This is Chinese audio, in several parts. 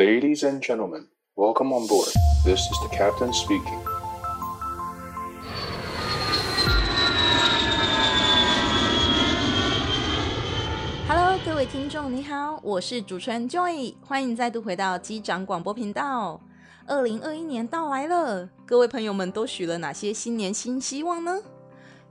Ladies and gentlemen, welcome on board. This is the captain speaking. Hello，各位听众，你好，我是主持人 Joy，欢迎再度回到机长广播频道。二零二一年到来了，各位朋友们都许了哪些新年新希望呢？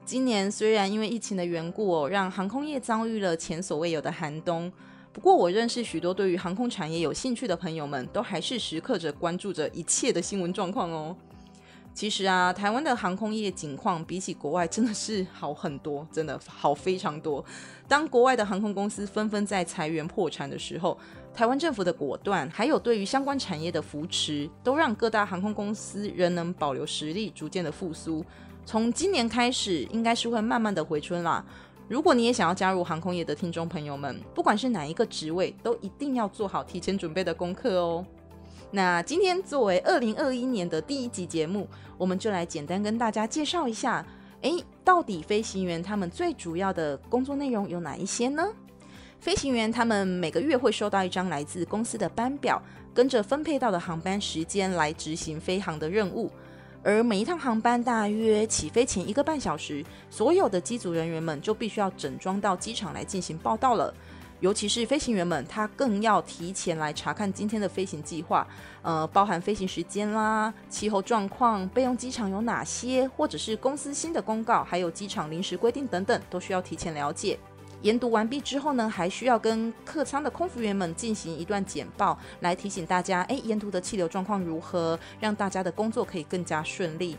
今年虽然因为疫情的缘故哦，让航空业遭遇了前所未有的寒冬。不过，我认识许多对于航空产业有兴趣的朋友们，都还是时刻着关注着一切的新闻状况哦。其实啊，台湾的航空业景况比起国外真的是好很多，真的好非常多。当国外的航空公司纷纷在裁员破产的时候，台湾政府的果断，还有对于相关产业的扶持，都让各大航空公司仍能保留实力，逐渐的复苏。从今年开始，应该是会慢慢的回春啦。如果你也想要加入航空业的听众朋友们，不管是哪一个职位，都一定要做好提前准备的功课哦。那今天作为二零二一年的第一集节目，我们就来简单跟大家介绍一下，诶，到底飞行员他们最主要的工作内容有哪一些呢？飞行员他们每个月会收到一张来自公司的班表，跟着分配到的航班时间来执行飞航的任务。而每一趟航班大约起飞前一个半小时，所有的机组人员们就必须要整装到机场来进行报到了。尤其是飞行员们，他更要提前来查看今天的飞行计划，呃，包含飞行时间啦、气候状况、备用机场有哪些，或者是公司新的公告，还有机场临时规定等等，都需要提前了解。研读完毕之后呢，还需要跟客舱的空服员们进行一段简报，来提醒大家，哎，沿途的气流状况如何，让大家的工作可以更加顺利。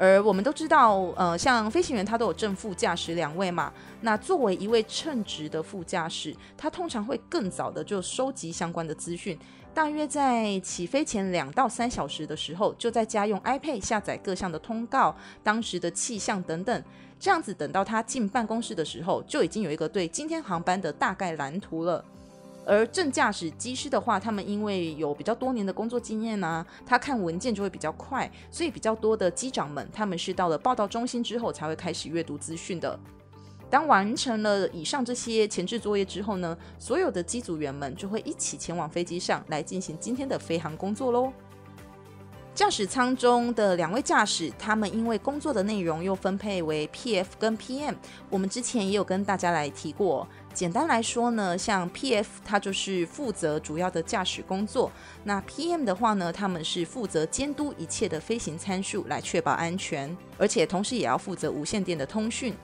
而我们都知道，呃，像飞行员他都有正副驾驶两位嘛，那作为一位称职的副驾驶，他通常会更早的就收集相关的资讯，大约在起飞前两到三小时的时候，就在家用 iPad 下载各项的通告、当时的气象等等。这样子，等到他进办公室的时候，就已经有一个对今天航班的大概蓝图了。而正驾驶机师的话，他们因为有比较多年的工作经验呢、他看文件就会比较快，所以比较多的机长们，他们是到了报到中心之后才会开始阅读资讯的。当完成了以上这些前置作业之后呢，所有的机组员们就会一起前往飞机上来进行今天的飞航工作喽。驾驶舱中的两位驾驶，他们因为工作的内容又分配为 PF 跟 PM。我们之前也有跟大家来提过。简单来说呢，像 PF 它就是负责主要的驾驶工作，那 PM 的话呢，他们是负责监督一切的飞行参数来确保安全，而且同时也要负责无线电的通讯。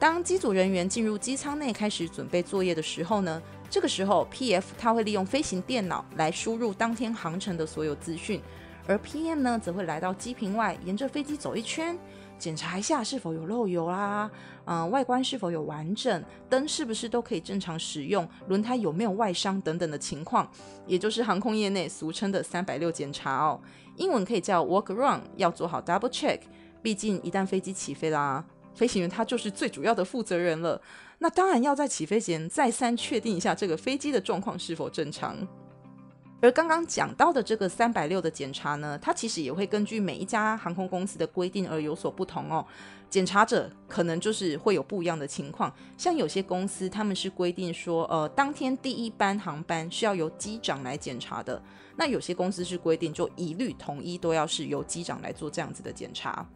当机组人员进入机舱内开始准备作业的时候呢，这个时候 PF 他会利用飞行电脑来输入当天航程的所有资讯。而 PM 呢，则会来到机坪外，沿着飞机走一圈，检查一下是否有漏油啦、嗯、外观是否有完整，灯是不是都可以正常使用，轮胎有没有外伤等等的情况，也就是航空业内俗称的三百六检查哦。英文可以叫 walk around，要做好 double check。毕竟一旦飞机起飞啦，飞行员他就是最主要的负责人了，那当然要在起飞前再三确定一下这个飞机的状况是否正常。而刚刚讲到的这个三百六的检查呢，它其实也会根据每一家航空公司的规定而有所不同哦。检查者可能就是会有不一样的情况，像有些公司他们是规定说，呃，当天第一班航班是要由机长来检查的，那有些公司是规定就一律统一都要是由机长来做这样子的检查。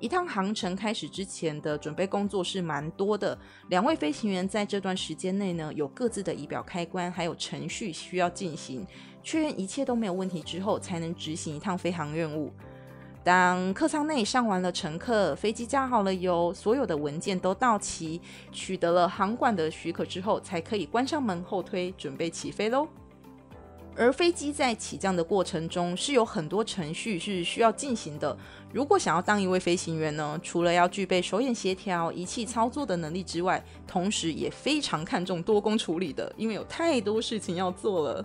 一趟航程开始之前的准备工作是蛮多的。两位飞行员在这段时间内呢，有各自的仪表开关，还有程序需要进行，确认一切都没有问题之后，才能执行一趟飞航任务。当客舱内上完了乘客，飞机加好了油，所有的文件都到齐，取得了航管的许可之后，才可以关上门后推，准备起飞喽。而飞机在起降的过程中是有很多程序是需要进行的。如果想要当一位飞行员呢，除了要具备手眼协调、仪器操作的能力之外，同时也非常看重多工处理的，因为有太多事情要做了。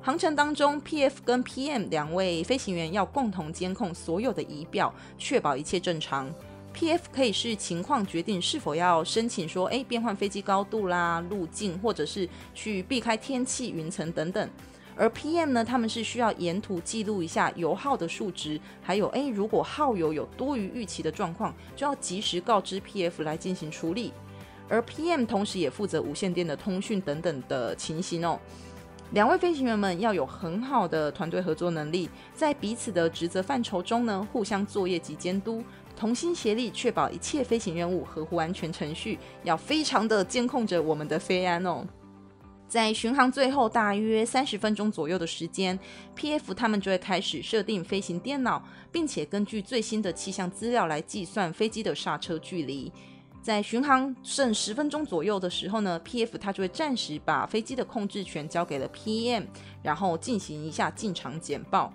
航程当中，PF 跟 PM 两位飞行员要共同监控所有的仪表，确保一切正常。PF 可以视情况决定是否要申请说，诶，变换飞机高度啦、路径，或者是去避开天气、云层等等。而 PM 呢，他们是需要沿途记录一下油耗的数值，还有诶，如果耗油有多于预期的状况，就要及时告知 PF 来进行处理。而 PM 同时也负责无线电的通讯等等的情形哦。两位飞行员们要有很好的团队合作能力，在彼此的职责范畴中呢，互相作业及监督，同心协力，确保一切飞行任务合乎安全程序，要非常的监控着我们的飞安哦。在巡航最后大约三十分钟左右的时间，PF 他们就会开始设定飞行电脑，并且根据最新的气象资料来计算飞机的刹车距离。在巡航剩十分钟左右的时候呢，PF 他就会暂时把飞机的控制权交给了 PM，然后进行一下进场简报。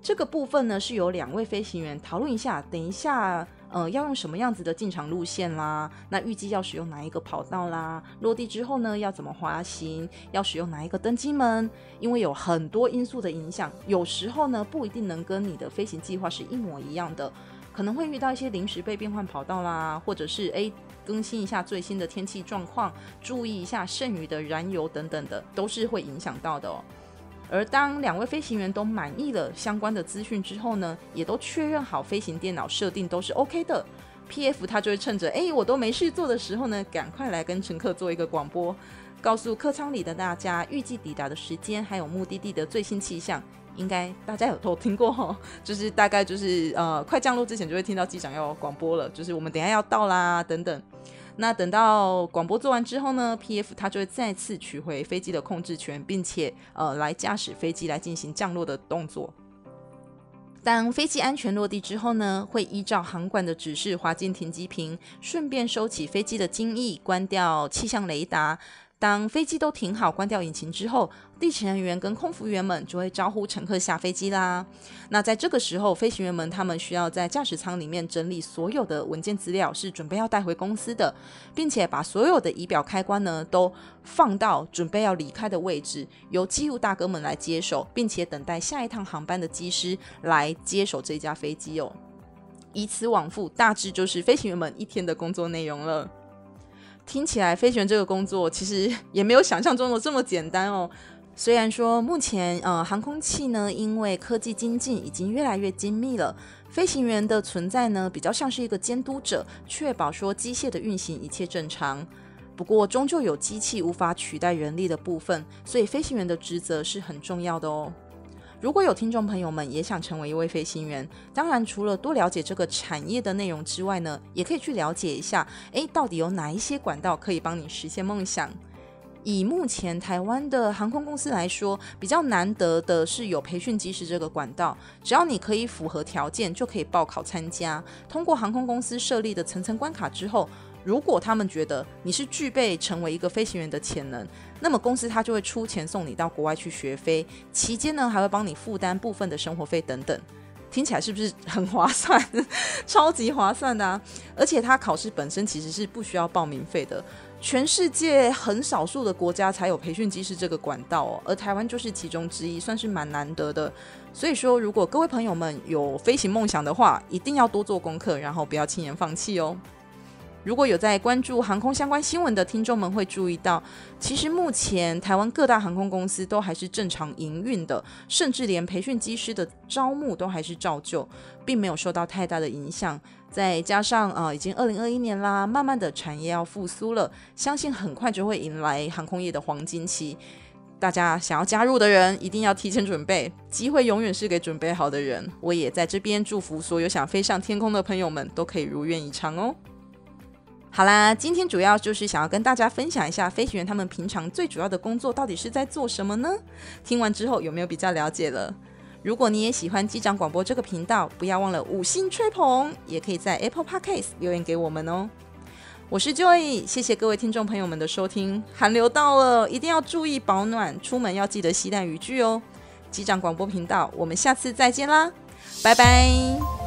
这个部分呢是由两位飞行员讨论一下，等一下呃要用什么样子的进场路线啦，那预计要使用哪一个跑道啦，落地之后呢要怎么滑行，要使用哪一个登机门，因为有很多因素的影响，有时候呢不一定能跟你的飞行计划是一模一样的。可能会遇到一些临时被变换跑道啦，或者是诶更新一下最新的天气状况，注意一下剩余的燃油等等的，都是会影响到的哦。而当两位飞行员都满意了相关的资讯之后呢，也都确认好飞行电脑设定都是 OK 的，PF 他就会趁着诶我都没事做的时候呢，赶快来跟乘客做一个广播，告诉客舱里的大家预计抵达的时间，还有目的地的最新气象。应该大家有都听过哈，就是大概就是呃快降落之前就会听到机长要广播了，就是我们等下要到啦等等。那等到广播做完之后呢，PF 它就会再次取回飞机的控制权，并且呃来驾驶飞机来进行降落的动作。当飞机安全落地之后呢，会依照航管的指示滑进停机坪，顺便收起飞机的襟翼，关掉气象雷达。当飞机都停好、关掉引擎之后，地勤人员跟空服员们就会招呼乘客下飞机啦。那在这个时候，飞行员们他们需要在驾驶舱里面整理所有的文件资料，是准备要带回公司的，并且把所有的仪表开关呢都放到准备要离开的位置，由机务大哥们来接手，并且等待下一趟航班的机师来接手这架飞机哦。以此往复，大致就是飞行员们一天的工作内容了。听起来飞行员这个工作其实 也没有想象中的这么简单哦。虽然说目前呃航空器呢，因为科技精进已经越来越精密了，飞行员的存在呢比较像是一个监督者，确保说机械的运行一切正常。不过终究有机器无法取代人力的部分，所以飞行员的职责是很重要的哦。如果有听众朋友们也想成为一位飞行员，当然除了多了解这个产业的内容之外呢，也可以去了解一下，诶，到底有哪一些管道可以帮你实现梦想？以目前台湾的航空公司来说，比较难得的是有培训机师这个管道，只要你可以符合条件，就可以报考参加，通过航空公司设立的层层关卡之后。如果他们觉得你是具备成为一个飞行员的潜能，那么公司他就会出钱送你到国外去学飞，期间呢还会帮你负担部分的生活费等等，听起来是不是很划算？超级划算的啊！而且他考试本身其实是不需要报名费的，全世界很少数的国家才有培训机师这个管道哦，而台湾就是其中之一，算是蛮难得的。所以说，如果各位朋友们有飞行梦想的话，一定要多做功课，然后不要轻言放弃哦。如果有在关注航空相关新闻的听众们会注意到，其实目前台湾各大航空公司都还是正常营运的，甚至连培训机师的招募都还是照旧，并没有受到太大的影响。再加上啊、已经二零二一年啦，慢慢的产业要复苏了，相信很快就会迎来航空业的黄金期。大家想要加入的人一定要提前准备，机会永远是给准备好的人。我也在这边祝福所有想飞上天空的朋友们都可以如愿以偿哦。好啦，今天主要就是想要跟大家分享一下飞行员他们平常最主要的工作到底是在做什么呢？听完之后有没有比较了解了？如果你也喜欢机长广播这个频道，不要忘了五星吹捧，也可以在 Apple Podcast 留言给我们哦。我是 Joy，谢谢各位听众朋友们的收听。寒流到了，一定要注意保暖，出门要记得携带雨具哦。机长广播频道，我们下次再见啦，拜拜。